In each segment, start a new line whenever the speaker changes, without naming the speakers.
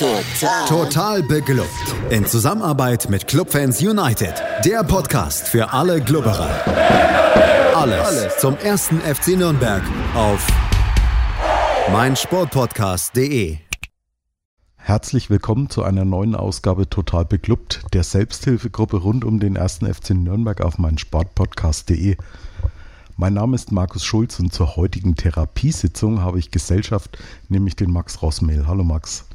Total. Total beglückt. In Zusammenarbeit mit Clubfans United. Der Podcast für alle Glubberer. Alles, Alles zum ersten FC Nürnberg auf meinsportpodcast.de.
Herzlich willkommen zu einer neuen Ausgabe Total beglückt, der Selbsthilfegruppe rund um den ersten FC Nürnberg auf meinsportpodcast.de. Mein Name ist Markus Schulz und zur heutigen Therapiesitzung habe ich Gesellschaft, nämlich den Max Rossmehl. Hallo Max.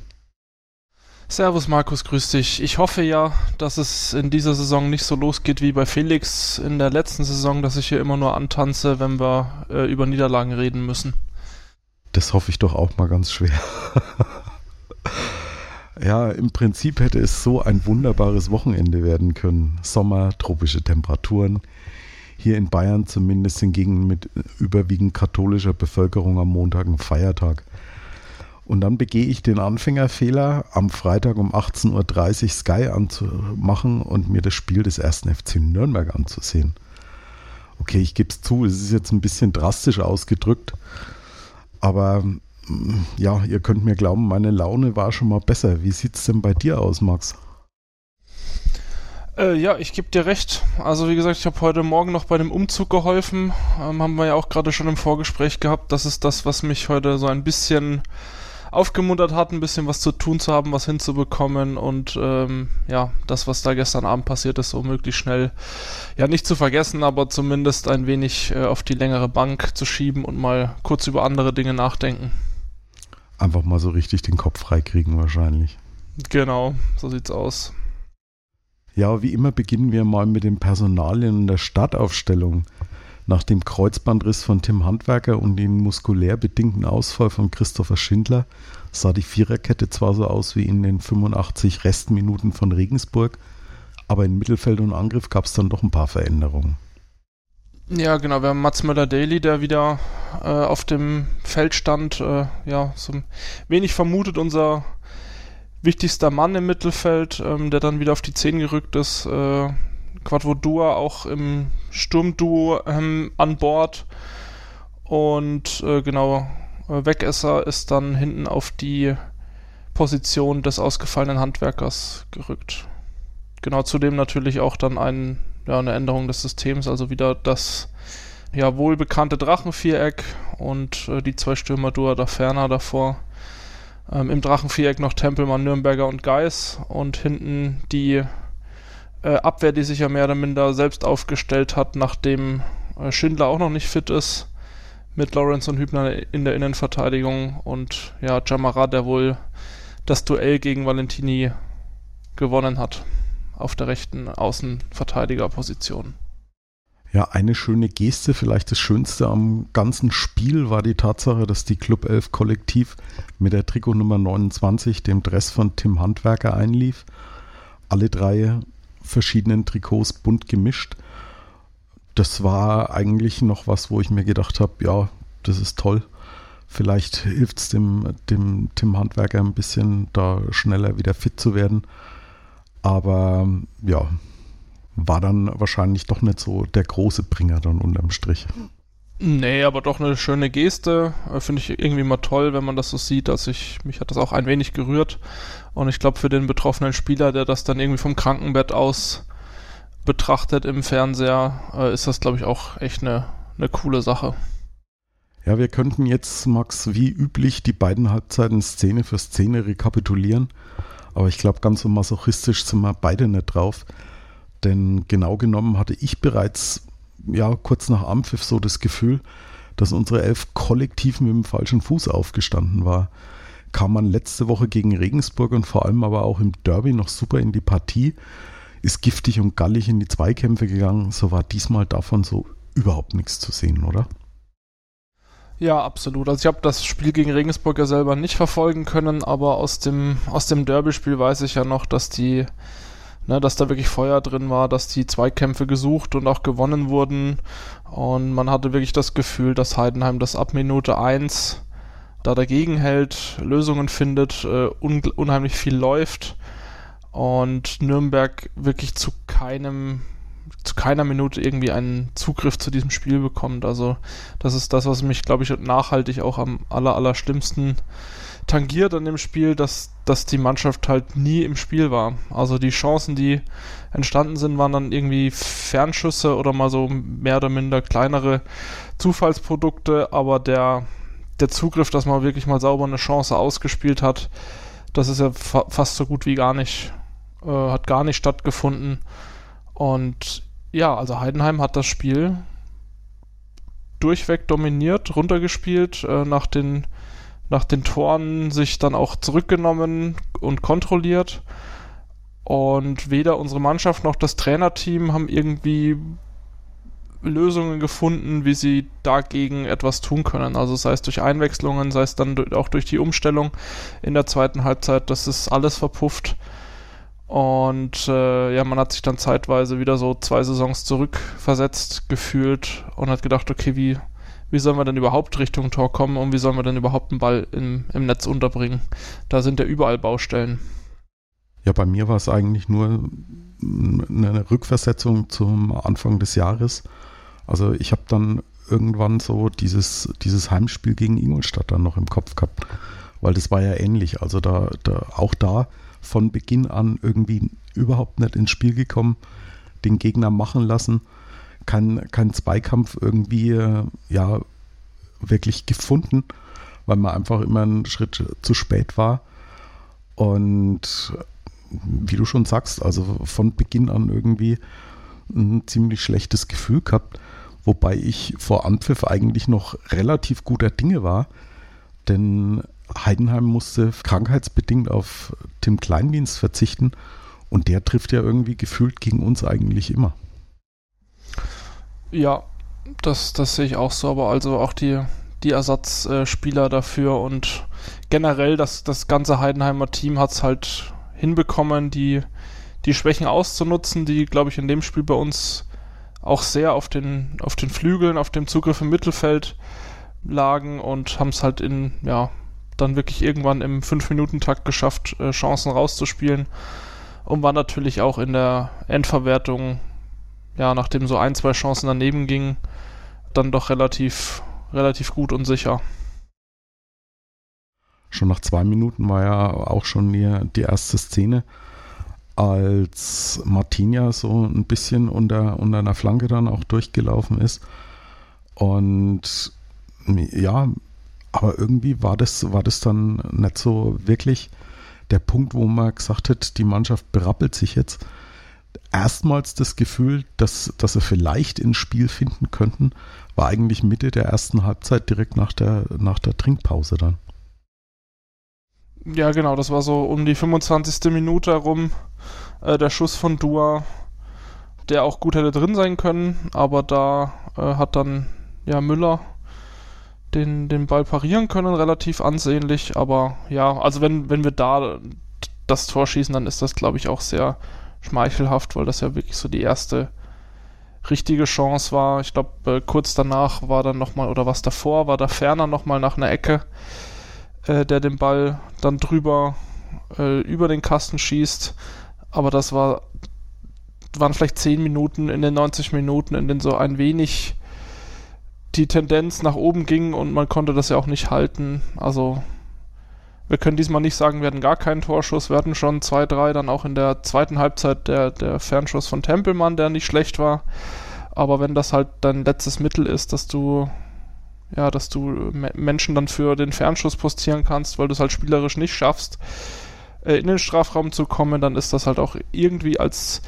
Servus Markus, grüß dich. Ich hoffe ja, dass es in dieser Saison nicht so losgeht wie bei Felix in der letzten Saison, dass ich hier immer nur antanze, wenn wir äh, über Niederlagen reden müssen.
Das hoffe ich doch auch mal ganz schwer. ja, im Prinzip hätte es so ein wunderbares Wochenende werden können. Sommer, tropische Temperaturen. Hier in Bayern zumindest hingegen mit überwiegend katholischer Bevölkerung am Montag ein Feiertag. Und dann begehe ich den Anfängerfehler, am Freitag um 18.30 Uhr Sky anzumachen und mir das Spiel des ersten FC Nürnberg anzusehen. Okay, ich gebe es zu, es ist jetzt ein bisschen drastisch ausgedrückt, aber mm, ja, ihr könnt mir glauben, meine Laune war schon mal besser. Wie sieht es denn bei dir aus, Max?
Äh, ja, ich gebe dir recht. Also wie gesagt, ich habe heute Morgen noch bei dem Umzug geholfen. Ähm, haben wir ja auch gerade schon im Vorgespräch gehabt. Das ist das, was mich heute so ein bisschen aufgemuntert hat, ein bisschen was zu tun zu haben, was hinzubekommen und ähm, ja, das, was da gestern Abend passiert ist, so möglichst schnell, ja, nicht zu vergessen, aber zumindest ein wenig äh, auf die längere Bank zu schieben und mal kurz über andere Dinge nachdenken.
Einfach mal so richtig den Kopf freikriegen wahrscheinlich.
Genau, so sieht's aus.
Ja, wie immer beginnen wir mal mit den Personalien und der Startaufstellung. Nach dem Kreuzbandriss von Tim Handwerker und dem muskulär bedingten Ausfall von Christopher Schindler sah die Viererkette zwar so aus wie in den 85 Restminuten von Regensburg, aber in Mittelfeld und Angriff gab es dann doch ein paar Veränderungen.
Ja, genau. Wir haben Mats Möller-Daly, der wieder äh, auf dem Feld stand. Äh, ja, so wenig vermutet unser wichtigster Mann im Mittelfeld, ähm, der dann wieder auf die Zehn gerückt ist. Äh, Quadvodua auch im Sturmduo ähm, an Bord. Und äh, genau, äh, Wegesser ist dann hinten auf die Position des ausgefallenen Handwerkers gerückt. Genau, zudem natürlich auch dann ein, ja, eine Änderung des Systems, also wieder das ja wohlbekannte Drachenviereck und äh, die zwei Stürmer Dua da Ferner davor. Ähm, Im Drachenviereck noch Tempelmann, Nürnberger und Geis und hinten die äh, Abwehr, die sich ja mehr oder minder selbst aufgestellt hat, nachdem äh, Schindler auch noch nicht fit ist, mit Lawrence und Hübner in der Innenverteidigung und ja, Jamara, der wohl das Duell gegen Valentini gewonnen hat auf der rechten Außenverteidigerposition.
Ja, eine schöne Geste, vielleicht das Schönste am ganzen Spiel war die Tatsache, dass die Club 11 Kollektiv mit der Trikotnummer 29, dem Dress von Tim Handwerker, einlief. Alle drei verschiedenen Trikots bunt gemischt. Das war eigentlich noch was, wo ich mir gedacht habe, ja, das ist toll. Vielleicht hilft es dem, dem Tim Handwerker ein bisschen, da schneller wieder fit zu werden. Aber ja, war dann wahrscheinlich doch nicht so der große Bringer dann unterm Strich.
Nee, aber doch eine schöne Geste. Äh, finde ich irgendwie mal toll, wenn man das so sieht. dass ich, mich hat das auch ein wenig gerührt. Und ich glaube, für den betroffenen Spieler, der das dann irgendwie vom Krankenbett aus betrachtet im Fernseher, äh, ist das, glaube ich, auch echt eine, eine coole Sache.
Ja, wir könnten jetzt, Max, wie üblich die beiden Halbzeiten Szene für Szene rekapitulieren. Aber ich glaube, ganz so masochistisch sind wir beide nicht drauf. Denn genau genommen hatte ich bereits ja, kurz nach Ampfiff so das Gefühl, dass unsere Elf kollektiv mit dem falschen Fuß aufgestanden war. Kam man letzte Woche gegen Regensburg und vor allem aber auch im Derby noch super in die Partie, ist giftig und gallig in die Zweikämpfe gegangen, so war diesmal davon so überhaupt nichts zu sehen, oder?
Ja, absolut. Also ich habe das Spiel gegen Regensburg ja selber nicht verfolgen können, aber aus dem, aus dem Derby-Spiel weiß ich ja noch, dass die ne, dass da wirklich Feuer drin war, dass die Zweikämpfe gesucht und auch gewonnen wurden. Und man hatte wirklich das Gefühl, dass Heidenheim das ab Minute 1 da dagegen hält, Lösungen findet, äh, un unheimlich viel läuft und Nürnberg wirklich zu keinem zu keiner Minute irgendwie einen Zugriff zu diesem Spiel bekommt. Also das ist das, was mich, glaube ich, nachhaltig auch am aller, aller schlimmsten tangiert an dem Spiel, dass, dass die Mannschaft halt nie im Spiel war. Also die Chancen, die entstanden sind, waren dann irgendwie Fernschüsse oder mal so mehr oder minder kleinere Zufallsprodukte, aber der, der Zugriff, dass man wirklich mal sauber eine Chance ausgespielt hat, das ist ja fa fast so gut wie gar nicht, äh, hat gar nicht stattgefunden. Und ja, also Heidenheim hat das Spiel durchweg dominiert, runtergespielt, äh, nach den nach den Toren sich dann auch zurückgenommen und kontrolliert. Und weder unsere Mannschaft noch das Trainerteam haben irgendwie Lösungen gefunden, wie sie dagegen etwas tun können. Also sei es durch Einwechslungen, sei es dann auch durch die Umstellung in der zweiten Halbzeit, das ist alles verpufft. Und äh, ja, man hat sich dann zeitweise wieder so zwei Saisons zurückversetzt gefühlt und hat gedacht, okay, wie, wie sollen wir denn überhaupt Richtung Tor kommen und wie sollen wir denn überhaupt einen Ball im, im Netz unterbringen? Da sind ja überall Baustellen.
Ja, bei mir war es eigentlich nur eine Rückversetzung zum Anfang des Jahres. Also ich habe dann irgendwann so dieses, dieses Heimspiel gegen Ingolstadt dann noch im Kopf gehabt, weil das war ja ähnlich. Also da, da auch da von Beginn an irgendwie überhaupt nicht ins Spiel gekommen, den Gegner machen lassen kein, kein Zweikampf irgendwie ja wirklich gefunden, weil man einfach immer einen Schritt zu spät war. Und wie du schon sagst, also von Beginn an irgendwie ein ziemlich schlechtes Gefühl gehabt, wobei ich vor Anpfiff eigentlich noch relativ guter Dinge war, denn Heidenheim musste krankheitsbedingt auf Tim Kleindienst verzichten und der trifft ja irgendwie gefühlt gegen uns eigentlich immer.
Ja, das, das sehe ich auch so, aber also auch die, die Ersatzspieler dafür und generell das, das ganze Heidenheimer Team hat es halt hinbekommen, die, die Schwächen auszunutzen, die, glaube ich, in dem Spiel bei uns auch sehr auf den, auf den Flügeln, auf dem Zugriff im Mittelfeld lagen und haben es halt in, ja, dann wirklich irgendwann im 5-Minuten-Takt geschafft, äh, Chancen rauszuspielen und war natürlich auch in der Endverwertung ja, nachdem so ein, zwei Chancen daneben gingen, dann doch relativ, relativ gut und sicher.
Schon nach zwei Minuten war ja auch schon die, die erste Szene, als Martinia so ein bisschen unter, unter einer Flanke dann auch durchgelaufen ist. Und ja, aber irgendwie war das, war das dann nicht so wirklich der Punkt, wo man gesagt hat, die Mannschaft berappelt sich jetzt erstmals das Gefühl, dass, dass sie vielleicht ins Spiel finden könnten, war eigentlich Mitte der ersten Halbzeit direkt nach der, nach der Trinkpause dann.
Ja, genau, das war so um die 25. Minute herum. Äh, der Schuss von Dua, der auch gut hätte drin sein können, aber da äh, hat dann ja Müller den, den Ball parieren können, relativ ansehnlich. Aber ja, also wenn, wenn wir da das Tor schießen, dann ist das, glaube ich, auch sehr schmeichelhaft, weil das ja wirklich so die erste richtige Chance war. Ich glaube, äh, kurz danach war dann nochmal, oder was davor, war da Ferner nochmal nach einer Ecke, äh, der den Ball dann drüber äh, über den Kasten schießt. Aber das war, waren vielleicht 10 Minuten in den 90 Minuten, in denen so ein wenig die Tendenz nach oben ging und man konnte das ja auch nicht halten. Also wir können diesmal nicht sagen, wir hatten gar keinen Torschuss. Wir hatten schon zwei, drei, dann auch in der zweiten Halbzeit der, der Fernschuss von Tempelmann, der nicht schlecht war. Aber wenn das halt dein letztes Mittel ist, dass du, ja, dass du Menschen dann für den Fernschuss postieren kannst, weil du es halt spielerisch nicht schaffst, äh, in den Strafraum zu kommen, dann ist das halt auch irgendwie als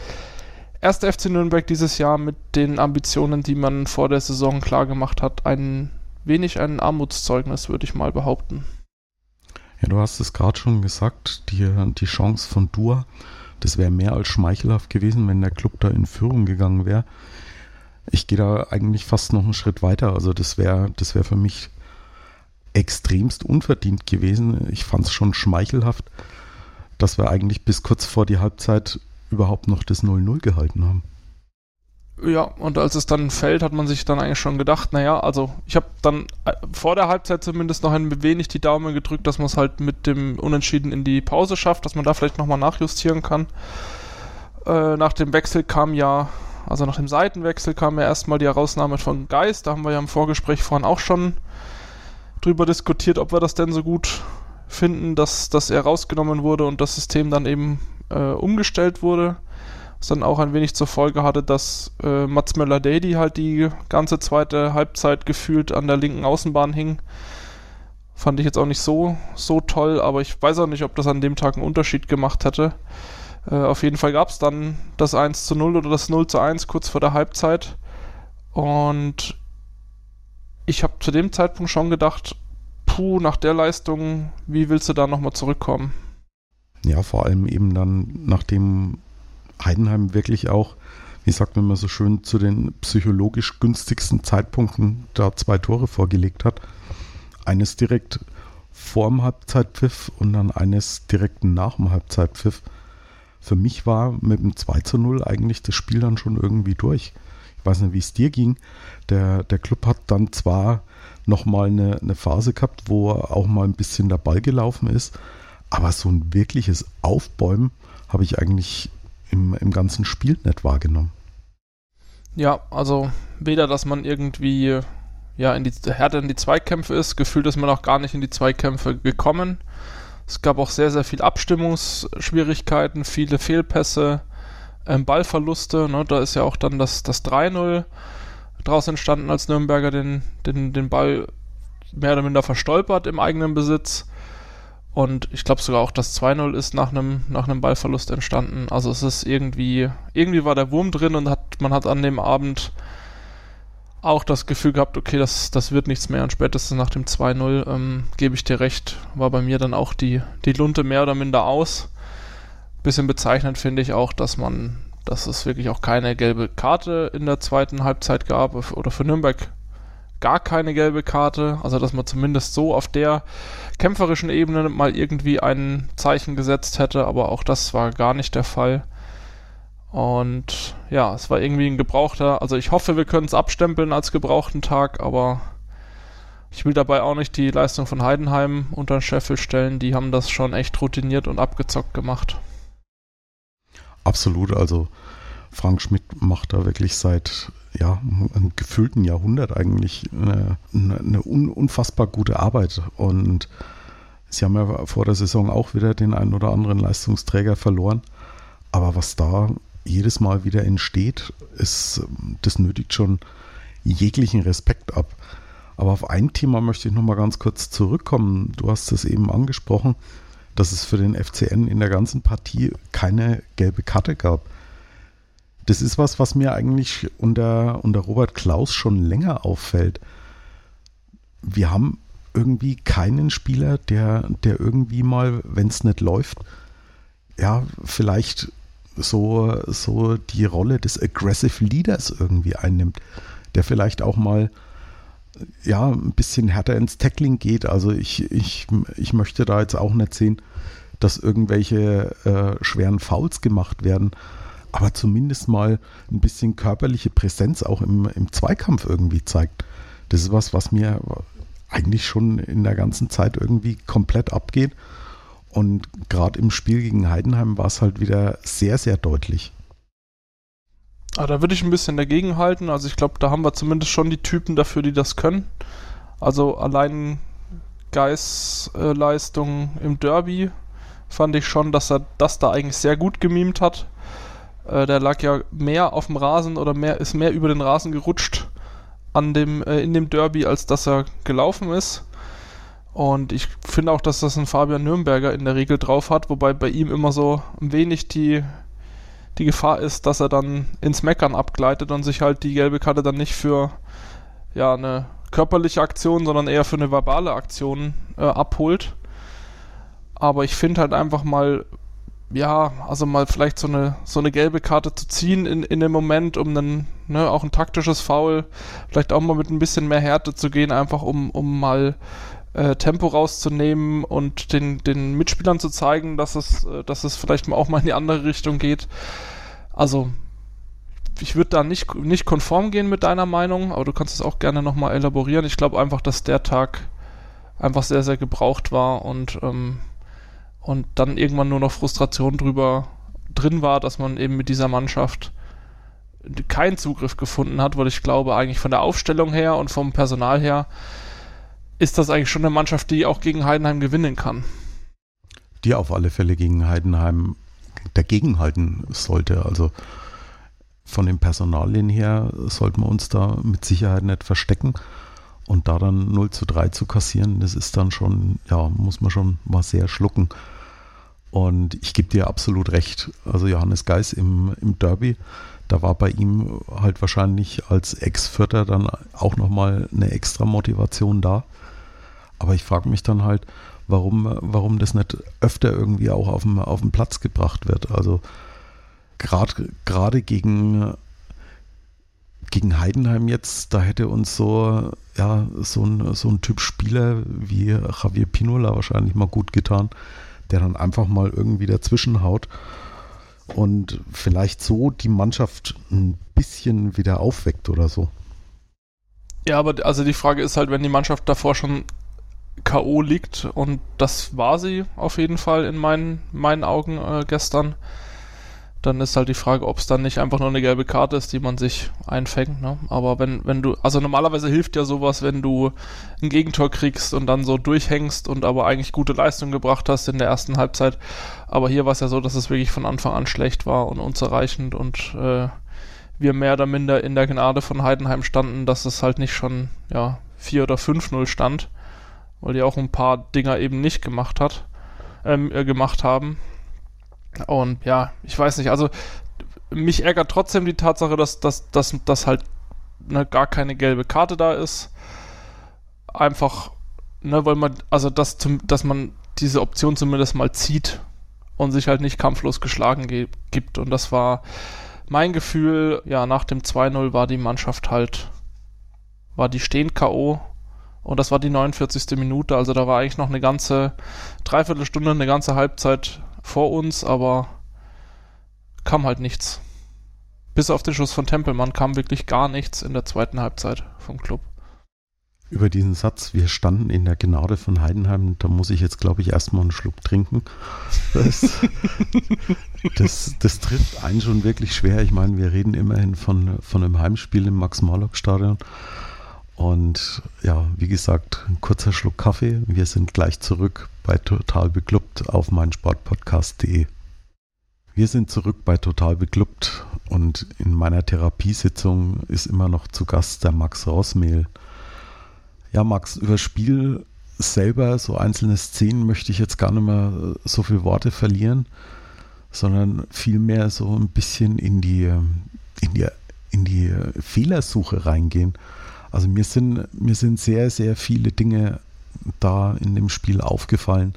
erster FC Nürnberg dieses Jahr mit den Ambitionen, die man vor der Saison klar gemacht hat, ein wenig ein Armutszeugnis, würde ich mal behaupten.
Ja, du hast es gerade schon gesagt, die, die Chance von Dua, das wäre mehr als schmeichelhaft gewesen, wenn der Club da in Führung gegangen wäre. Ich gehe da eigentlich fast noch einen Schritt weiter. Also das wäre das wär für mich extremst unverdient gewesen. Ich fand es schon schmeichelhaft, dass wir eigentlich bis kurz vor die Halbzeit überhaupt noch das 0-0 gehalten haben.
Ja, und als es dann fällt, hat man sich dann eigentlich schon gedacht, naja, also ich habe dann äh, vor der Halbzeit zumindest noch ein wenig die Daumen gedrückt, dass man es halt mit dem Unentschieden in die Pause schafft, dass man da vielleicht nochmal nachjustieren kann. Äh, nach dem Wechsel kam ja also nach dem Seitenwechsel kam ja erstmal die Herausnahme von Geist. Da haben wir ja im Vorgespräch vorhin auch schon drüber diskutiert, ob wir das denn so gut finden, dass, dass er rausgenommen wurde und das System dann eben äh, umgestellt wurde. Was dann auch ein wenig zur Folge hatte, dass äh, Mats Möller-Daly halt die ganze zweite Halbzeit gefühlt an der linken Außenbahn hing. Fand ich jetzt auch nicht so, so toll, aber ich weiß auch nicht, ob das an dem Tag einen Unterschied gemacht hätte. Äh, auf jeden Fall gab es dann das 1 zu 0 oder das 0 zu 1 kurz vor der Halbzeit. Und ich habe zu dem Zeitpunkt schon gedacht, puh, nach der Leistung, wie willst du da nochmal zurückkommen?
Ja, vor allem eben dann, nachdem Heidenheim wirklich auch, wie sagt man immer so schön, zu den psychologisch günstigsten Zeitpunkten da zwei Tore vorgelegt hat. Eines direkt vor dem Halbzeitpfiff und dann eines direkt nach dem Halbzeitpfiff. Für mich war mit dem 2 zu 0 eigentlich das Spiel dann schon irgendwie durch. Ich weiß nicht, wie es dir ging. Der, der Club hat dann zwar nochmal eine, eine Phase gehabt, wo auch mal ein bisschen der Ball gelaufen ist, aber so ein wirkliches Aufbäumen habe ich eigentlich im, im ganzen Spiel nicht wahrgenommen.
Ja, also weder, dass man irgendwie ja in die härter in die Zweikämpfe ist, gefühlt ist man auch gar nicht in die Zweikämpfe gekommen. Es gab auch sehr, sehr viel Abstimmungsschwierigkeiten, viele Fehlpässe, ähm, Ballverluste. Ne? Da ist ja auch dann das, das 3-0 draus entstanden, als Nürnberger den, den, den Ball mehr oder minder verstolpert im eigenen Besitz. Und ich glaube sogar auch das 2-0 ist nach einem nach Ballverlust entstanden. Also es ist irgendwie, irgendwie war der Wurm drin und hat, man hat an dem Abend auch das Gefühl gehabt, okay, das, das wird nichts mehr. Und spätestens nach dem 2-0 ähm, gebe ich dir recht, war bei mir dann auch die, die Lunte mehr oder minder aus. Bisschen bezeichnend finde ich auch, dass man, dass es wirklich auch keine gelbe Karte in der zweiten Halbzeit gab oder für Nürnberg gar keine gelbe Karte. Also dass man zumindest so auf der kämpferischen Ebene mal irgendwie ein Zeichen gesetzt hätte, aber auch das war gar nicht der Fall. Und ja, es war irgendwie ein gebrauchter, also ich hoffe, wir können es abstempeln als gebrauchten Tag, aber ich will dabei auch nicht die Leistung von Heidenheim unter den Scheffel stellen. Die haben das schon echt routiniert und abgezockt gemacht.
Absolut, also Frank Schmidt macht da wirklich seit ja, einem gefühlten Jahrhundert eigentlich eine, eine unfassbar gute Arbeit. Und sie haben ja vor der Saison auch wieder den einen oder anderen Leistungsträger verloren. Aber was da jedes Mal wieder entsteht, ist, das nötigt schon jeglichen Respekt ab. Aber auf ein Thema möchte ich nochmal ganz kurz zurückkommen. Du hast es eben angesprochen, dass es für den FCN in der ganzen Partie keine gelbe Karte gab. Das ist was, was mir eigentlich unter, unter Robert Klaus schon länger auffällt. Wir haben irgendwie keinen Spieler, der, der irgendwie mal, wenn es nicht läuft, ja, vielleicht so, so die Rolle des Aggressive Leaders irgendwie einnimmt, der vielleicht auch mal ja, ein bisschen härter ins Tackling geht. Also ich, ich, ich möchte da jetzt auch nicht sehen, dass irgendwelche äh, schweren Fouls gemacht werden aber zumindest mal ein bisschen körperliche Präsenz auch im, im Zweikampf irgendwie zeigt. Das ist was, was mir eigentlich schon in der ganzen Zeit irgendwie komplett abgeht. Und gerade im Spiel gegen Heidenheim war es halt wieder sehr, sehr deutlich.
Ah, da würde ich ein bisschen dagegen halten. Also ich glaube, da haben wir zumindest schon die Typen dafür, die das können. Also allein Geis äh, im Derby fand ich schon, dass er das da eigentlich sehr gut gemimt hat. Äh, der lag ja mehr auf dem Rasen oder mehr, ist mehr über den Rasen gerutscht an dem, äh, in dem Derby, als dass er gelaufen ist. Und ich finde auch, dass das ein Fabian Nürnberger in der Regel drauf hat, wobei bei ihm immer so ein wenig die, die Gefahr ist, dass er dann ins Meckern abgleitet und sich halt die gelbe Karte dann nicht für ja, eine körperliche Aktion, sondern eher für eine verbale Aktion äh, abholt. Aber ich finde halt einfach mal ja, also mal vielleicht so eine, so eine gelbe Karte zu ziehen in, in dem Moment, um dann, ne, auch ein taktisches Foul, vielleicht auch mal mit ein bisschen mehr Härte zu gehen, einfach um, um mal äh, Tempo rauszunehmen und den, den Mitspielern zu zeigen, dass es, äh, dass es vielleicht mal auch mal in die andere Richtung geht. Also, ich würde da nicht, nicht konform gehen mit deiner Meinung, aber du kannst es auch gerne nochmal elaborieren. Ich glaube einfach, dass der Tag einfach sehr, sehr gebraucht war und ähm, und dann irgendwann nur noch Frustration drüber drin war, dass man eben mit dieser Mannschaft keinen Zugriff gefunden hat, weil ich glaube, eigentlich von der Aufstellung her und vom Personal her ist das eigentlich schon eine Mannschaft, die auch gegen Heidenheim gewinnen kann.
Die auf alle Fälle gegen Heidenheim dagegenhalten sollte. Also von den Personalien her sollten wir uns da mit Sicherheit nicht verstecken. Und da dann 0 zu 3 zu kassieren, das ist dann schon, ja, muss man schon mal sehr schlucken. Und ich gebe dir absolut recht. Also Johannes Geis im, im Derby, da war bei ihm halt wahrscheinlich als Ex-Vierter dann auch nochmal eine extra Motivation da. Aber ich frage mich dann halt, warum, warum das nicht öfter irgendwie auch auf dem, auf dem Platz gebracht wird. Also gerade gegen, gegen Heidenheim jetzt, da hätte uns so, ja, so ein, so ein Typ Spieler wie Javier Pinola wahrscheinlich mal gut getan, der dann einfach mal irgendwie dazwischen haut und vielleicht so die Mannschaft ein bisschen wieder aufweckt oder so.
Ja, aber also die Frage ist halt, wenn die Mannschaft davor schon K.O. liegt und das war sie auf jeden Fall in meinen, meinen Augen äh, gestern, dann ist halt die Frage, ob es dann nicht einfach nur eine gelbe Karte ist, die man sich einfängt. Ne? Aber wenn, wenn du, also normalerweise hilft ja sowas, wenn du ein Gegentor kriegst und dann so durchhängst und aber eigentlich gute Leistung gebracht hast in der ersten Halbzeit. Aber hier war es ja so, dass es wirklich von Anfang an schlecht war und unzureichend und äh, wir mehr oder minder in der Gnade von Heidenheim standen, dass es halt nicht schon ja 4 oder 5-0 stand, weil die auch ein paar Dinger eben nicht gemacht hat, ähm, äh, gemacht haben. Und ja, ich weiß nicht, also mich ärgert trotzdem die Tatsache, dass, dass, dass, dass halt ne, gar keine gelbe Karte da ist. Einfach, ne, weil man, also dass, zum, dass man diese Option zumindest mal zieht und sich halt nicht kampflos geschlagen gibt. Und das war mein Gefühl, ja, nach dem 2-0 war die Mannschaft halt, war die stehend K.O. Und das war die 49. Minute, also da war eigentlich noch eine ganze Dreiviertelstunde, eine ganze Halbzeit vor uns, aber kam halt nichts. Bis auf den Schuss von Tempelmann kam wirklich gar nichts in der zweiten Halbzeit vom Club.
Über diesen Satz, wir standen in der Gnade von Heidenheim, da muss ich jetzt, glaube ich, erstmal einen Schluck trinken. Das, das, das, trifft einen schon wirklich schwer. Ich meine, wir reden immerhin von, von einem Heimspiel im Max-Morlock-Stadion. Und ja, wie gesagt, ein kurzer Schluck Kaffee. Wir sind gleich zurück bei Total Beklubbt auf meinsportpodcast.de. Wir sind zurück bei Total Beklubbt und in meiner Therapiesitzung ist immer noch zu Gast der Max Rossmehl. Ja, Max, über Spiel selber, so einzelne Szenen möchte ich jetzt gar nicht mehr so viele Worte verlieren, sondern vielmehr so ein bisschen in die, in die, in die Fehlersuche reingehen. Also mir sind, mir sind sehr, sehr viele Dinge da in dem Spiel aufgefallen.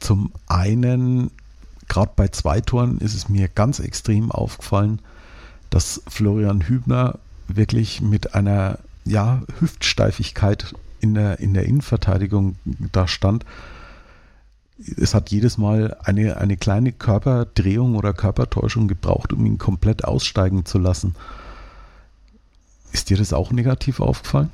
Zum einen, gerade bei zwei Toren ist es mir ganz extrem aufgefallen, dass Florian Hübner wirklich mit einer ja, Hüftsteifigkeit in der, in der Innenverteidigung da stand. Es hat jedes Mal eine, eine kleine Körperdrehung oder Körpertäuschung gebraucht, um ihn komplett aussteigen zu lassen. Ist dir das auch negativ aufgefallen?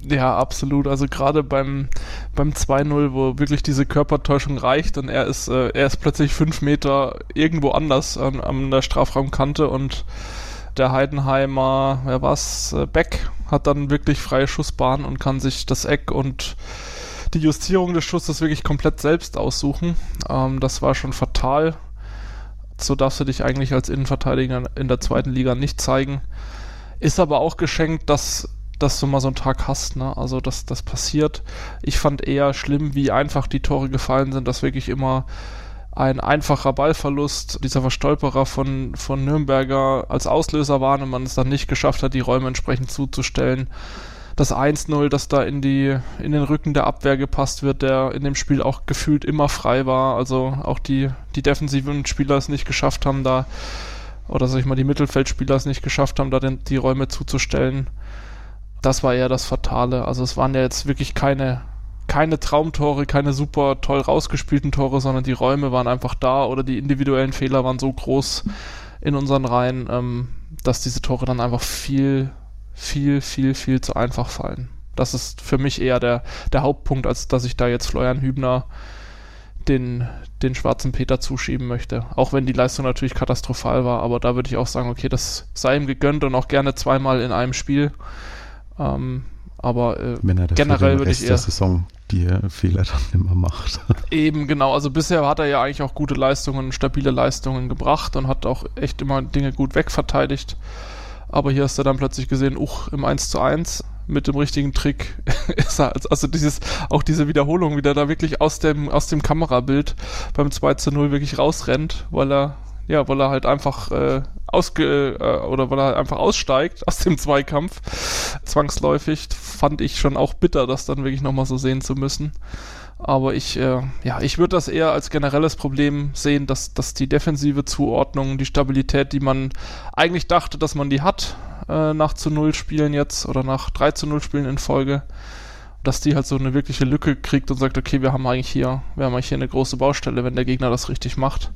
Ja, absolut. Also gerade beim, beim 2-0, wo wirklich diese Körpertäuschung reicht und er ist, äh, er ist plötzlich fünf Meter irgendwo anders an, an der Strafraumkante und der Heidenheimer, wer war's, äh, Beck hat dann wirklich freie Schussbahn und kann sich das Eck und die Justierung des Schusses wirklich komplett selbst aussuchen. Ähm, das war schon fatal. So darfst du dich eigentlich als Innenverteidiger in der zweiten Liga nicht zeigen. Ist aber auch geschenkt, dass, dass du mal so einen Tag hast, ne? Also, dass das passiert. Ich fand eher schlimm, wie einfach die Tore gefallen sind, dass wirklich immer ein einfacher Ballverlust, dieser Verstolperer von, von Nürnberger als Auslöser war und man es dann nicht geschafft hat, die Räume entsprechend zuzustellen. Das 1-0, das da in die, in den Rücken der Abwehr gepasst wird, der in dem Spiel auch gefühlt immer frei war. Also auch die, die defensiven Spieler es nicht geschafft haben, da oder sag ich mal, die Mittelfeldspieler es nicht geschafft haben, da den, die Räume zuzustellen. Das war eher das Fatale. Also es waren ja jetzt wirklich keine, keine Traumtore, keine super toll rausgespielten Tore, sondern die Räume waren einfach da oder die individuellen Fehler waren so groß in unseren Reihen, ähm, dass diese Tore dann einfach viel, viel, viel, viel zu einfach fallen. Das ist für mich eher der, der Hauptpunkt, als dass ich da jetzt Florian Hübner den, den schwarzen Peter zuschieben möchte. Auch wenn die Leistung natürlich katastrophal war, aber da würde ich auch sagen, okay, das sei ihm gegönnt und auch gerne zweimal in einem Spiel. Ähm, aber äh, generell würde ich eher. Der
Saison die Fehler dann immer macht.
Eben, genau. Also bisher hat er ja eigentlich auch gute Leistungen, stabile Leistungen gebracht und hat auch echt immer Dinge gut wegverteidigt. Aber hier hast du dann plötzlich gesehen, uch, im 1 zu 1 mit dem richtigen Trick ist er, also dieses, auch diese Wiederholung, wie der da wirklich aus dem, aus dem Kamerabild beim 2 zu 0 wirklich rausrennt, weil er, ja, weil er halt einfach äh, ausge, äh, oder weil er halt einfach aussteigt aus dem Zweikampf, zwangsläufig, fand ich schon auch bitter, das dann wirklich nochmal so sehen zu müssen. Aber ich, äh, ja, ich würde das eher als generelles Problem sehen, dass, dass die defensive Zuordnung, die Stabilität, die man eigentlich dachte, dass man die hat, äh, nach zu Null Spielen jetzt oder nach 3 zu 0 Spielen in Folge, dass die halt so eine wirkliche Lücke kriegt und sagt, okay, wir haben eigentlich hier, wir haben hier eine große Baustelle, wenn der Gegner das richtig macht.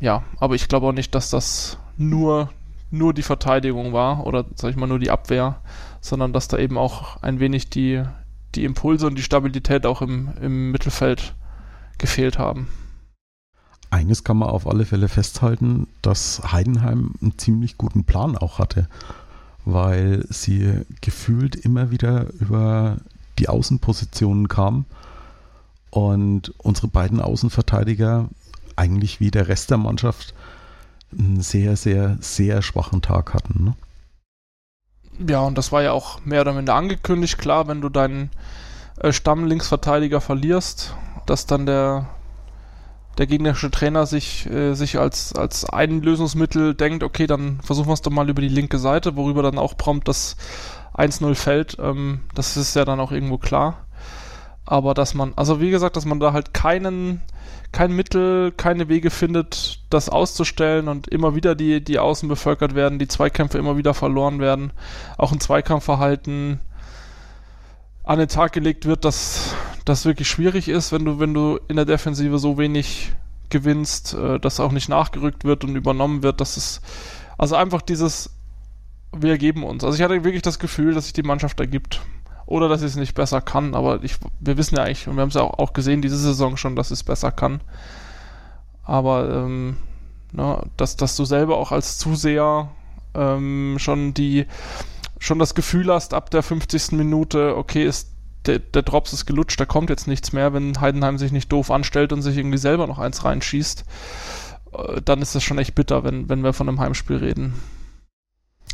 Ja, aber ich glaube auch nicht, dass das nur, nur die Verteidigung war oder sag ich mal nur die Abwehr, sondern dass da eben auch ein wenig die, die Impulse und die Stabilität auch im, im Mittelfeld gefehlt haben.
Eines kann man auf alle Fälle festhalten, dass Heidenheim einen ziemlich guten Plan auch hatte, weil sie gefühlt immer wieder über die Außenpositionen kam und unsere beiden Außenverteidiger eigentlich wie der Rest der Mannschaft einen sehr, sehr, sehr schwachen Tag hatten. Ne?
Ja, und das war ja auch mehr oder minder angekündigt. Klar, wenn du deinen äh, Stammlinksverteidiger verlierst, dass dann der, der gegnerische Trainer sich, äh, sich als, als ein Lösungsmittel denkt, okay, dann versuchen wir es doch mal über die linke Seite, worüber dann auch prompt das 1-0 fällt. Ähm, das ist ja dann auch irgendwo klar. Aber dass man, also wie gesagt, dass man da halt keinen kein Mittel, keine Wege findet, das auszustellen und immer wieder die, die Außen bevölkert werden, die Zweikämpfe immer wieder verloren werden, auch ein Zweikampfverhalten an den Tag gelegt wird, dass das wirklich schwierig ist, wenn du, wenn du in der Defensive so wenig gewinnst, äh, dass auch nicht nachgerückt wird und übernommen wird, dass es also einfach dieses wir ergeben uns. Also ich hatte wirklich das Gefühl, dass sich die Mannschaft ergibt oder dass es nicht besser kann. Aber ich, wir wissen ja eigentlich, und wir haben es ja auch, auch gesehen, diese Saison schon, dass es besser kann. Aber ähm, ne, dass, dass du selber auch als Zuseher ähm, schon die schon das Gefühl hast, ab der 50. Minute, okay, ist der, der Drops ist gelutscht, da kommt jetzt nichts mehr, wenn Heidenheim sich nicht doof anstellt und sich irgendwie selber noch eins reinschießt, äh, dann ist das schon echt bitter, wenn, wenn wir von einem Heimspiel reden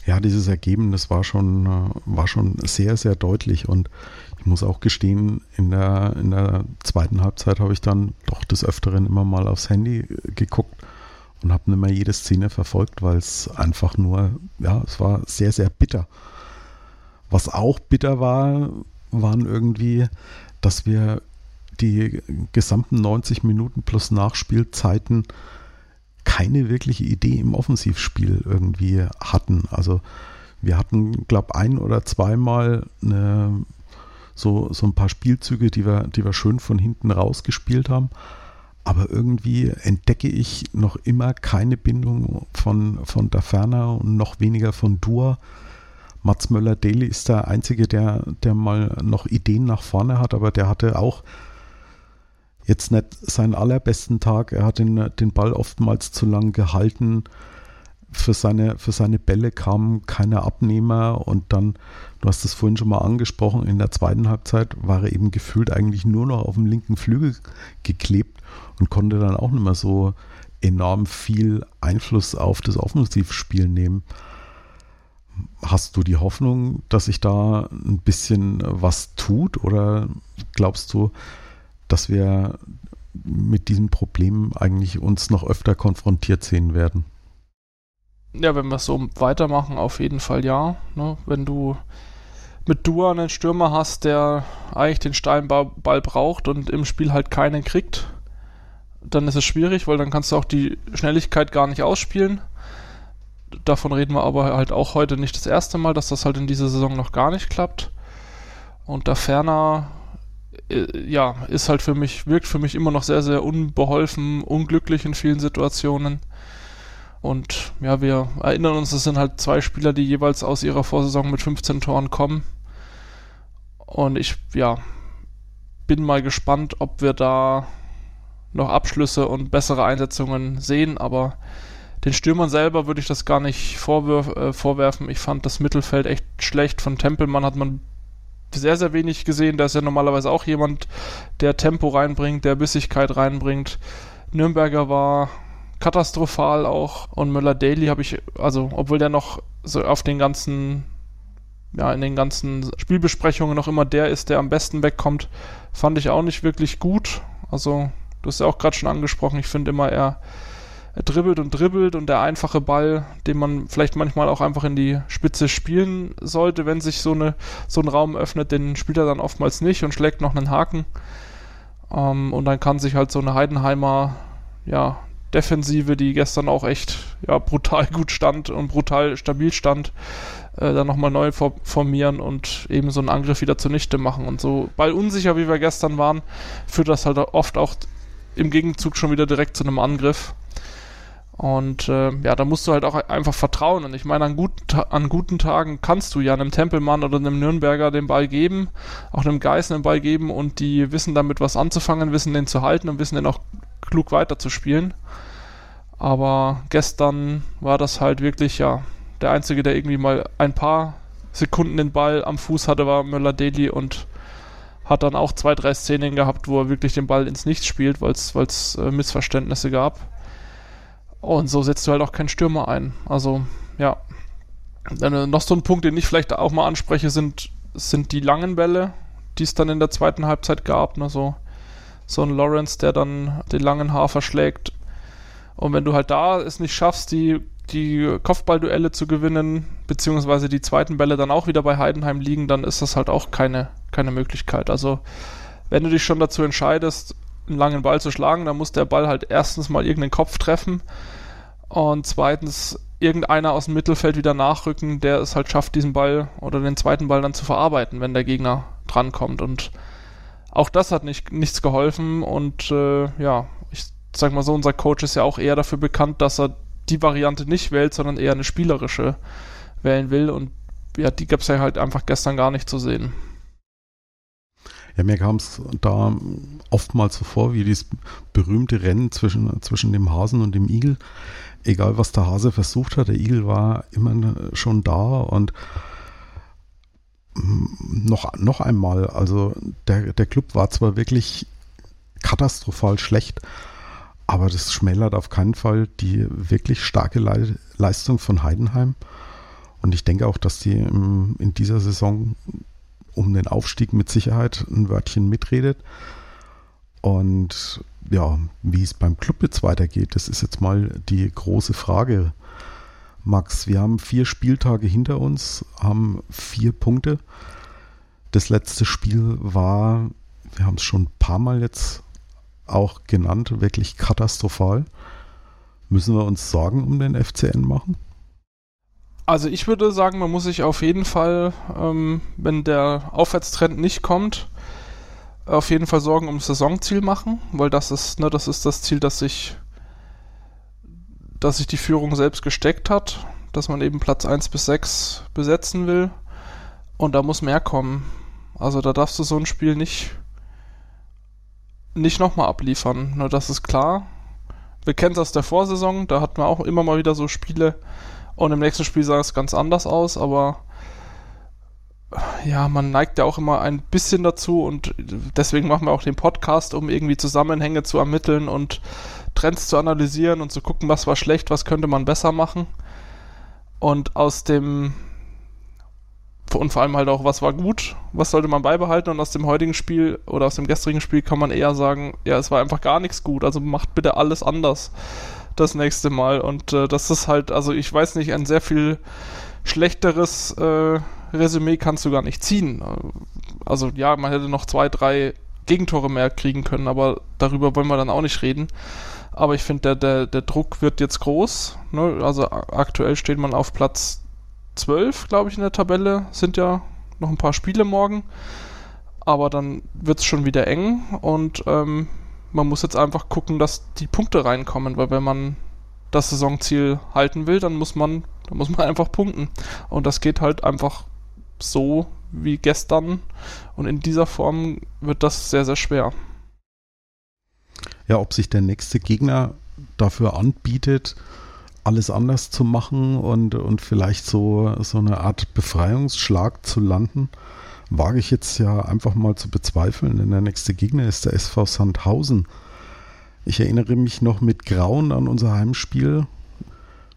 ja, dieses Ergebnis war schon, äh, war schon sehr, sehr deutlich und ich muss auch gestehen, in der, in der zweiten Halbzeit habe ich dann doch des Öfteren immer mal aufs Handy äh, geguckt und habe nicht mehr jede Szene verfolgt, weil es einfach nur, ja, es war sehr, sehr bitter. Was auch bitter war, waren irgendwie, dass wir die gesamten 90 Minuten plus Nachspielzeiten keine wirkliche Idee im Offensivspiel irgendwie hatten. Also wir hatten, glaube ein oder zweimal eine, so, so ein paar Spielzüge, die wir, die wir schön von hinten rausgespielt haben. Aber irgendwie entdecke ich noch immer keine Bindung von, von da Ferner und noch weniger von Dua. Mats Möller-Daly ist der Einzige, der, der mal noch Ideen nach vorne hat, aber der hatte auch jetzt nicht seinen allerbesten Tag. Er hat den, den Ball oftmals zu lang gehalten. Für seine, für seine Bälle kamen keine Abnehmer und dann, du hast es vorhin schon mal angesprochen, in der zweiten Halbzeit war er eben gefühlt eigentlich nur noch auf dem linken Flügel geklebt und konnte dann auch nicht mehr so enorm viel Einfluss auf das Offensivspiel nehmen. Hast du die Hoffnung, dass sich da ein bisschen was tut oder glaubst du, dass wir mit diesem Problem eigentlich uns noch öfter konfrontiert sehen werden.
Ja, wenn wir es so weitermachen, auf jeden Fall ja. Ne? Wenn du mit Dua einen Stürmer hast, der eigentlich den Steinball braucht und im Spiel halt keinen kriegt, dann ist es schwierig, weil dann kannst du auch die Schnelligkeit gar nicht ausspielen. Davon reden wir aber halt auch heute nicht das erste Mal, dass das halt in dieser Saison noch gar nicht klappt. Und da ferner ja, ist halt für mich, wirkt für mich immer noch sehr, sehr unbeholfen, unglücklich in vielen Situationen. Und ja, wir erinnern uns, es sind halt zwei Spieler, die jeweils aus ihrer Vorsaison mit 15 Toren kommen. Und ich, ja, bin mal gespannt, ob wir da noch Abschlüsse und bessere Einsetzungen sehen, aber den Stürmern selber würde ich das gar nicht äh, vorwerfen. Ich fand das Mittelfeld echt schlecht. Von Tempelmann hat man sehr, sehr wenig gesehen. Der ist ja normalerweise auch jemand, der Tempo reinbringt, der Bissigkeit reinbringt. Nürnberger war katastrophal auch und Müller-Daly habe ich, also obwohl der noch so auf den ganzen, ja, in den ganzen Spielbesprechungen noch immer der ist, der am besten wegkommt, fand ich auch nicht wirklich gut. Also, du hast ja auch gerade schon angesprochen, ich finde immer, er er dribbelt und dribbelt und der einfache Ball, den man vielleicht manchmal auch einfach in die Spitze spielen sollte, wenn sich so, eine, so ein Raum öffnet, den spielt er dann oftmals nicht und schlägt noch einen Haken. Ähm, und dann kann sich halt so eine Heidenheimer ja, Defensive, die gestern auch echt ja, brutal gut stand und brutal stabil stand, äh, dann nochmal neu formieren und eben so einen Angriff wieder zunichte machen. Und so ballunsicher, wie wir gestern waren, führt das halt oft auch im Gegenzug schon wieder direkt zu einem Angriff. Und äh, ja, da musst du halt auch einfach vertrauen. Und ich meine, an guten, an guten Tagen kannst du ja einem Tempelmann oder einem Nürnberger den Ball geben, auch einem Geißen den Ball geben und die wissen damit was anzufangen, wissen den zu halten und wissen den auch klug weiterzuspielen. Aber gestern war das halt wirklich, ja, der Einzige, der irgendwie mal ein paar Sekunden den Ball am Fuß hatte, war Möller-Deli und hat dann auch zwei, drei Szenen gehabt, wo er wirklich den Ball ins Nichts spielt, weil es äh, Missverständnisse gab. Und so setzt du halt auch keinen Stürmer ein. Also, ja. Dann, noch so ein Punkt, den ich vielleicht auch mal anspreche, sind, sind die langen Bälle, die es dann in der zweiten Halbzeit gab. Ne? So, so ein Lawrence, der dann den langen Haar verschlägt. Und wenn du halt da es nicht schaffst, die, die Kopfballduelle zu gewinnen, beziehungsweise die zweiten Bälle dann auch wieder bei Heidenheim liegen, dann ist das halt auch keine, keine Möglichkeit. Also, wenn du dich schon dazu entscheidest, einen langen Ball zu schlagen, dann muss der Ball halt erstens mal irgendeinen Kopf treffen und zweitens irgendeiner aus dem Mittelfeld wieder nachrücken, der es halt schafft, diesen Ball oder den zweiten Ball dann zu verarbeiten, wenn der Gegner drankommt. Und auch das hat nicht, nichts geholfen. Und äh, ja, ich sag mal so, unser Coach ist ja auch eher dafür bekannt, dass er die Variante nicht wählt, sondern eher eine spielerische wählen will. Und ja, die gab es ja halt einfach gestern gar nicht zu sehen.
Ja, mir kam es da oftmals so vor, wie dieses berühmte Rennen zwischen, zwischen dem Hasen und dem Igel. Egal, was der Hase versucht hat, der Igel war immer schon da und noch, noch einmal, also der, der Club war zwar wirklich katastrophal schlecht, aber das schmälert auf keinen Fall die wirklich starke Le Leistung von Heidenheim. Und ich denke auch, dass die in, in dieser Saison um den Aufstieg mit Sicherheit ein Wörtchen mitredet. Und ja, wie es beim Club jetzt weitergeht, das ist jetzt mal die große Frage. Max, wir haben vier Spieltage hinter uns, haben vier Punkte. Das letzte Spiel war, wir haben es schon ein paar Mal jetzt auch genannt, wirklich katastrophal. Müssen wir uns Sorgen um den FCN machen?
Also ich würde sagen, man muss sich auf jeden Fall, ähm, wenn der Aufwärtstrend nicht kommt, auf jeden Fall Sorgen ums Saisonziel machen, weil das ist, ne, das ist das Ziel, das sich, dass sich die Führung selbst gesteckt hat, dass man eben Platz 1 bis 6 besetzen will. Und da muss mehr kommen. Also da darfst du so ein Spiel nicht, nicht nochmal abliefern. Ne, das ist klar. Wir kennen es aus der Vorsaison, da hatten wir auch immer mal wieder so Spiele, und im nächsten Spiel sah es ganz anders aus, aber ja, man neigt ja auch immer ein bisschen dazu und deswegen machen wir auch den Podcast, um irgendwie Zusammenhänge zu ermitteln und Trends zu analysieren und zu gucken, was war schlecht, was könnte man besser machen. Und aus dem und vor allem halt auch, was war gut, was sollte man beibehalten? Und aus dem heutigen Spiel oder aus dem gestrigen Spiel kann man eher sagen, ja, es war einfach gar nichts gut, also macht bitte alles anders das nächste Mal. Und äh, das ist halt, also ich weiß nicht, ein sehr viel schlechteres äh, Resümee kannst du gar nicht ziehen. Also ja, man hätte noch zwei, drei Gegentore mehr kriegen können, aber darüber wollen wir dann auch nicht reden. Aber ich finde, der, der, der Druck wird jetzt groß. Ne? Also aktuell steht man auf Platz 12, glaube ich, in der Tabelle. Sind ja noch ein paar Spiele morgen. Aber dann wird es schon wieder eng und ähm, man muss jetzt einfach gucken, dass die Punkte reinkommen, weil wenn man das Saisonziel halten will, dann muss man, dann muss man einfach punkten. Und das geht halt einfach so wie gestern. Und in dieser Form wird das sehr, sehr schwer.
ja, ob sich der nächste Gegner dafür anbietet, alles anders zu machen und, und vielleicht so, so eine Art Befreiungsschlag zu landen, wage ich jetzt ja einfach mal zu bezweifeln, denn der nächste Gegner ist der SV Sandhausen. Ich erinnere mich noch mit Grauen an unser Heimspiel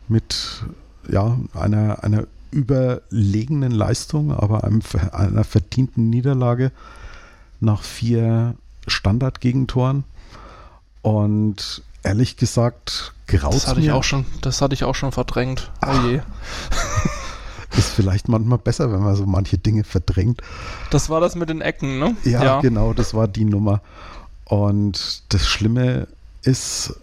mit ja, einer, einer überlegenen Leistung, aber einem, einer verdienten Niederlage nach vier Standardgegentoren. Und ehrlich gesagt, graut
das hatte mir. Ich auch schon, das hatte ich auch schon verdrängt. Oh je.
Ist vielleicht manchmal besser, wenn man so manche Dinge verdrängt.
Das war das mit den Ecken, ne?
Ja, ja. genau, das war die Nummer. Und das Schlimme ist,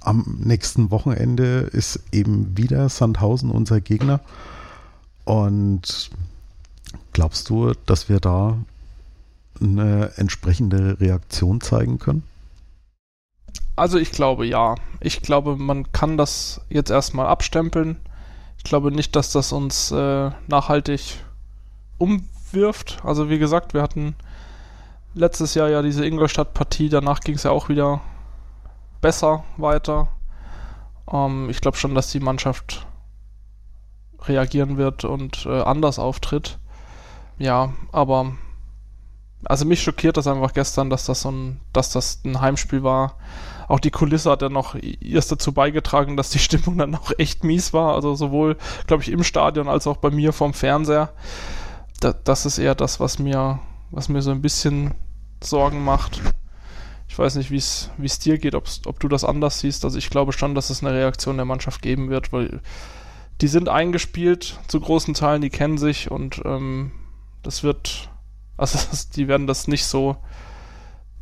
am nächsten Wochenende ist eben wieder Sandhausen unser Gegner. Und glaubst du, dass wir da eine entsprechende Reaktion zeigen können?
Also ich glaube ja. Ich glaube, man kann das jetzt erstmal abstempeln. Ich glaube nicht, dass das uns äh, nachhaltig umwirft. Also wie gesagt, wir hatten letztes Jahr ja diese Ingolstadt-Partie. Danach ging es ja auch wieder besser weiter. Ähm, ich glaube schon, dass die Mannschaft reagieren wird und äh, anders auftritt. Ja, aber also mich schockiert das einfach gestern, dass das so ein, dass das ein Heimspiel war, auch die Kulisse hat ja noch erst dazu beigetragen, dass die Stimmung dann auch echt mies war. Also sowohl, glaube ich, im Stadion als auch bei mir vom Fernseher. Da, das ist eher das, was mir, was mir so ein bisschen Sorgen macht. Ich weiß nicht, wie es dir geht, ob du das anders siehst. Also ich glaube schon, dass es eine Reaktion der Mannschaft geben wird, weil die sind eingespielt zu großen Teilen, die kennen sich und ähm, das wird, also das, die werden das nicht so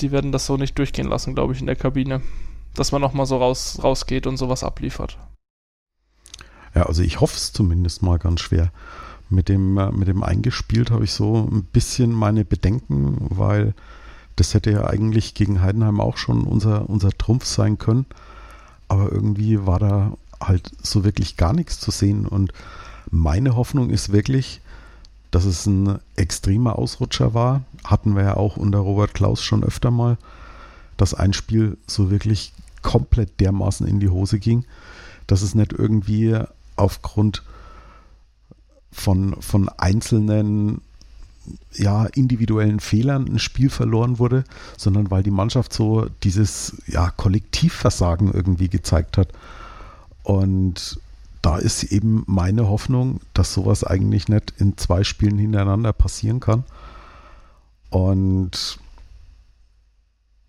die werden das so nicht durchgehen lassen, glaube ich, in der Kabine. Dass man nochmal so raus, rausgeht und sowas abliefert.
Ja, also ich hoffe es zumindest mal ganz schwer. Mit dem, äh, mit dem eingespielt habe ich so ein bisschen meine Bedenken, weil das hätte ja eigentlich gegen Heidenheim auch schon unser, unser Trumpf sein können. Aber irgendwie war da halt so wirklich gar nichts zu sehen. Und meine Hoffnung ist wirklich, dass es ein extremer Ausrutscher war, hatten wir ja auch unter Robert Klaus schon öfter mal, dass ein Spiel so wirklich komplett dermaßen in die Hose ging, dass es nicht irgendwie aufgrund von, von einzelnen ja, individuellen Fehlern ein Spiel verloren wurde, sondern weil die Mannschaft so dieses ja, Kollektivversagen irgendwie gezeigt hat. Und da ist eben meine Hoffnung, dass sowas eigentlich nicht in zwei Spielen hintereinander passieren kann. Und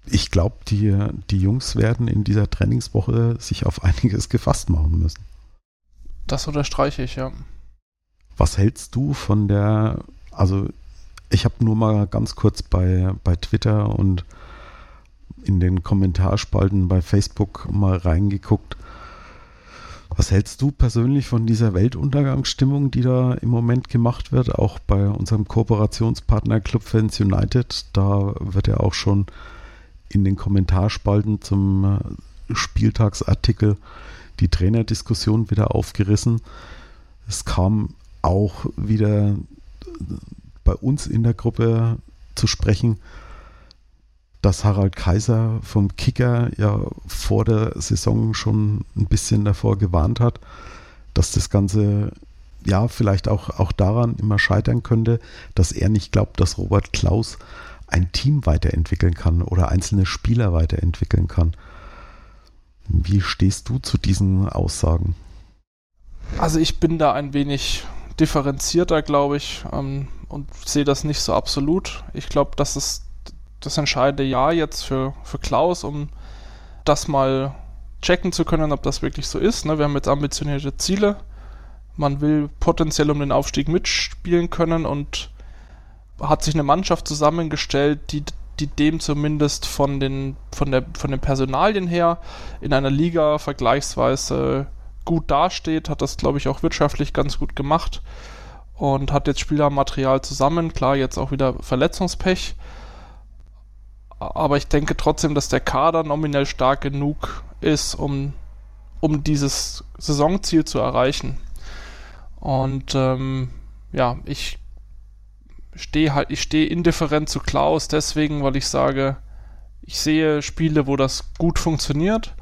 ich glaube, die, die Jungs werden in dieser Trainingswoche sich auf einiges gefasst machen müssen.
Das unterstreiche ich, ja.
Was hältst du von der, also ich habe nur mal ganz kurz bei, bei Twitter und in den Kommentarspalten bei Facebook mal reingeguckt was hältst du persönlich von dieser Weltuntergangsstimmung, die da im Moment gemacht wird, auch bei unserem Kooperationspartner Club Fans United? Da wird ja auch schon in den Kommentarspalten zum äh, Spieltagsartikel die Trainerdiskussion wieder aufgerissen. Es kam auch wieder bei uns in der Gruppe zu sprechen, dass Harald Kaiser vom Kicker ja vor der Saison schon ein bisschen davor gewarnt hat, dass das Ganze ja vielleicht auch, auch daran immer scheitern könnte, dass er nicht glaubt, dass Robert Klaus ein Team weiterentwickeln kann oder einzelne Spieler weiterentwickeln kann. Wie stehst du zu diesen Aussagen?
Also ich bin da ein wenig differenzierter, glaube ich, ähm, und sehe das nicht so absolut. Ich glaube, dass es das entscheidende Jahr jetzt für, für Klaus, um das mal checken zu können, ob das wirklich so ist. Ne? Wir haben jetzt ambitionierte Ziele. Man will potenziell um den Aufstieg mitspielen können und hat sich eine Mannschaft zusammengestellt, die, die dem zumindest von den, von, der, von den Personalien her in einer Liga vergleichsweise gut dasteht, hat das, glaube ich, auch wirtschaftlich ganz gut gemacht und hat jetzt Spielermaterial zusammen. Klar, jetzt auch wieder Verletzungspech aber ich denke trotzdem, dass der Kader nominell stark genug ist, um, um dieses Saisonziel zu erreichen. Und ähm, ja, ich stehe halt, ich stehe indifferent zu Klaus deswegen, weil ich sage, Ich sehe Spiele, wo das gut funktioniert,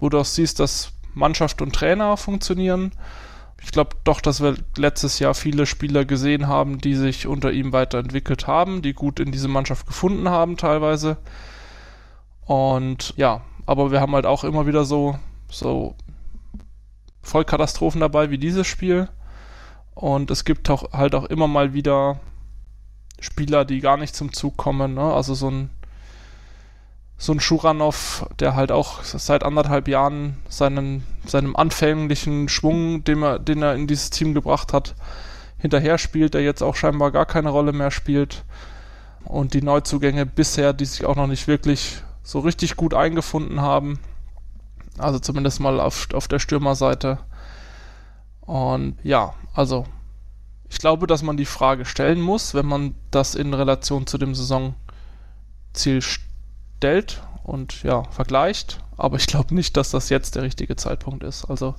wo du auch siehst, dass Mannschaft und Trainer funktionieren. Ich glaube doch, dass wir letztes Jahr viele Spieler gesehen haben, die sich unter ihm weiterentwickelt haben, die gut in diese Mannschaft gefunden haben teilweise. Und ja, aber wir haben halt auch immer wieder so, so Vollkatastrophen dabei wie dieses Spiel. Und es gibt auch halt auch immer mal wieder Spieler, die gar nicht zum Zug kommen. Ne? Also so ein so ein Schuranov, der halt auch seit anderthalb Jahren seinen, seinem anfänglichen Schwung, den er, den er in dieses Team gebracht hat, hinterher spielt, der jetzt auch scheinbar gar keine Rolle mehr spielt. Und die Neuzugänge bisher, die sich auch noch nicht wirklich so richtig gut eingefunden haben. Also zumindest mal auf, auf der Stürmerseite. Und ja, also ich glaube, dass man die Frage stellen muss, wenn man das in Relation zu dem Saisonziel stellt und ja, vergleicht. Aber ich glaube nicht, dass das jetzt der richtige Zeitpunkt ist. Also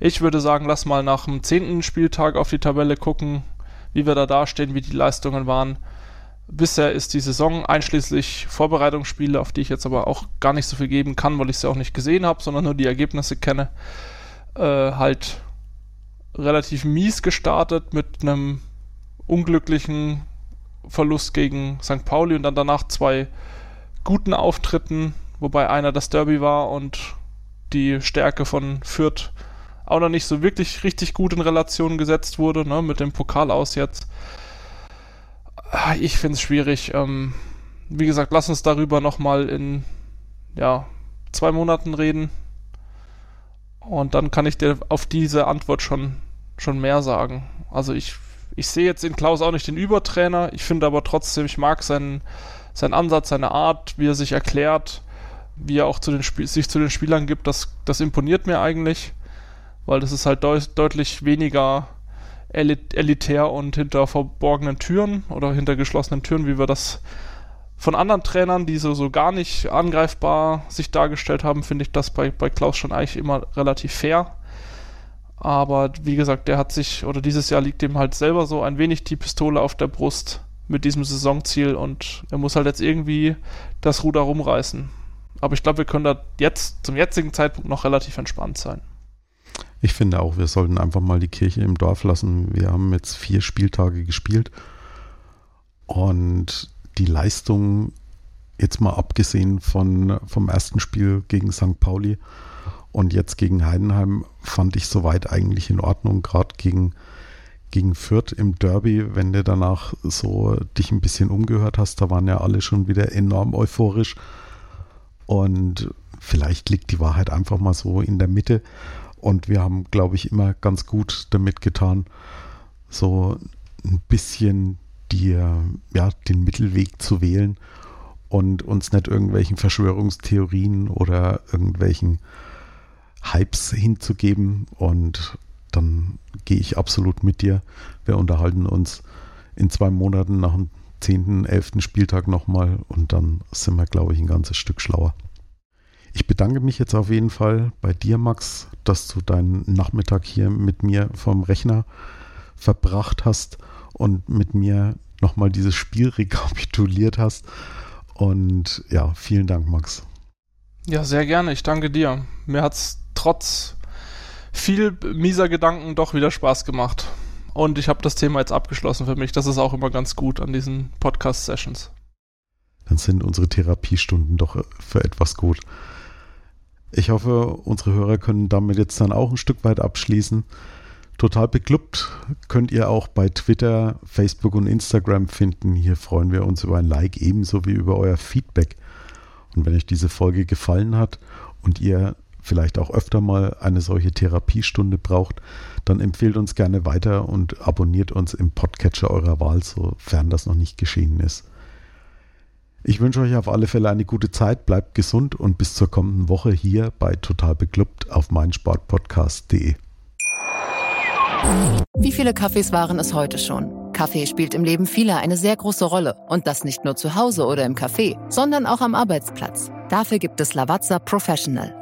ich würde sagen, lass mal nach dem zehnten Spieltag auf die Tabelle gucken, wie wir da dastehen, wie die Leistungen waren. Bisher ist die Saison einschließlich Vorbereitungsspiele, auf die ich jetzt aber auch gar nicht so viel geben kann, weil ich sie auch nicht gesehen habe, sondern nur die Ergebnisse kenne, äh, halt relativ mies gestartet mit einem unglücklichen Verlust gegen St. Pauli und dann danach zwei guten Auftritten, wobei einer das Derby war und die Stärke von Fürth auch noch nicht so wirklich richtig gut in Relation gesetzt wurde, ne, mit dem Pokal aus jetzt. Ich finde es schwierig. Ähm, wie gesagt, lass uns darüber nochmal in ja, zwei Monaten reden. Und dann kann ich dir auf diese Antwort schon, schon mehr sagen. Also ich, ich sehe jetzt in Klaus auch nicht den Übertrainer. Ich finde aber trotzdem, ich mag seinen, seinen Ansatz, seine Art, wie er sich erklärt, wie er auch zu den sich zu den Spielern gibt. Das, das imponiert mir eigentlich, weil das ist halt deut deutlich weniger elit elitär und hinter verborgenen Türen oder hinter geschlossenen Türen, wie wir das von anderen Trainern, die so, so gar nicht angreifbar sich dargestellt haben, finde ich das bei, bei Klaus schon eigentlich immer relativ fair. Aber wie gesagt, der hat sich, oder dieses Jahr liegt ihm halt selber so ein wenig die Pistole auf der Brust mit diesem Saisonziel und er muss halt jetzt irgendwie das Ruder rumreißen. Aber ich glaube, wir können da jetzt zum jetzigen Zeitpunkt noch relativ entspannt sein.
Ich finde auch, wir sollten einfach mal die Kirche im Dorf lassen. Wir haben jetzt vier Spieltage gespielt und die Leistung, jetzt mal abgesehen von, vom ersten Spiel gegen St. Pauli und jetzt gegen Heidenheim, fand ich soweit eigentlich in Ordnung, gerade gegen, gegen Fürth im Derby, wenn du danach so dich ein bisschen umgehört hast, da waren ja alle schon wieder enorm euphorisch und vielleicht liegt die Wahrheit einfach mal so in der Mitte und wir haben, glaube ich, immer ganz gut damit getan, so ein bisschen die, ja, den Mittelweg zu wählen und uns nicht irgendwelchen Verschwörungstheorien oder irgendwelchen Hypes hinzugeben. Und dann gehe ich absolut mit dir. Wir unterhalten uns in zwei Monaten nach dem 10., 11. Spieltag nochmal und dann sind wir, glaube ich, ein ganzes Stück schlauer. Ich bedanke mich jetzt auf jeden Fall bei dir, Max, dass du deinen Nachmittag hier mit mir vom Rechner verbracht hast und mit mir nochmal dieses Spiel rekapituliert hast. Und ja, vielen Dank, Max.
Ja, sehr gerne. Ich danke dir. Mir hat es trotz viel mieser Gedanken doch wieder Spaß gemacht. Und ich habe das Thema jetzt abgeschlossen für mich. Das ist auch immer ganz gut an diesen Podcast-Sessions.
Dann sind unsere Therapiestunden doch für etwas gut. Ich hoffe, unsere Hörer können damit jetzt dann auch ein Stück weit abschließen. Total beklubbt könnt ihr auch bei Twitter, Facebook und Instagram finden. Hier freuen wir uns über ein Like ebenso wie über euer Feedback. Und wenn euch diese Folge gefallen hat und ihr vielleicht auch öfter mal eine solche Therapiestunde braucht, dann empfehlt uns gerne weiter und abonniert uns im Podcatcher eurer Wahl, sofern das noch nicht geschehen ist. Ich wünsche euch auf alle Fälle eine gute Zeit, bleibt gesund und bis zur kommenden Woche hier bei Total Beklubbt auf meinsportpodcast.de.
Wie viele Kaffees waren es heute schon? Kaffee spielt im Leben vieler eine sehr große Rolle. Und das nicht nur zu Hause oder im Café, sondern auch am Arbeitsplatz. Dafür gibt es Lavazza Professional.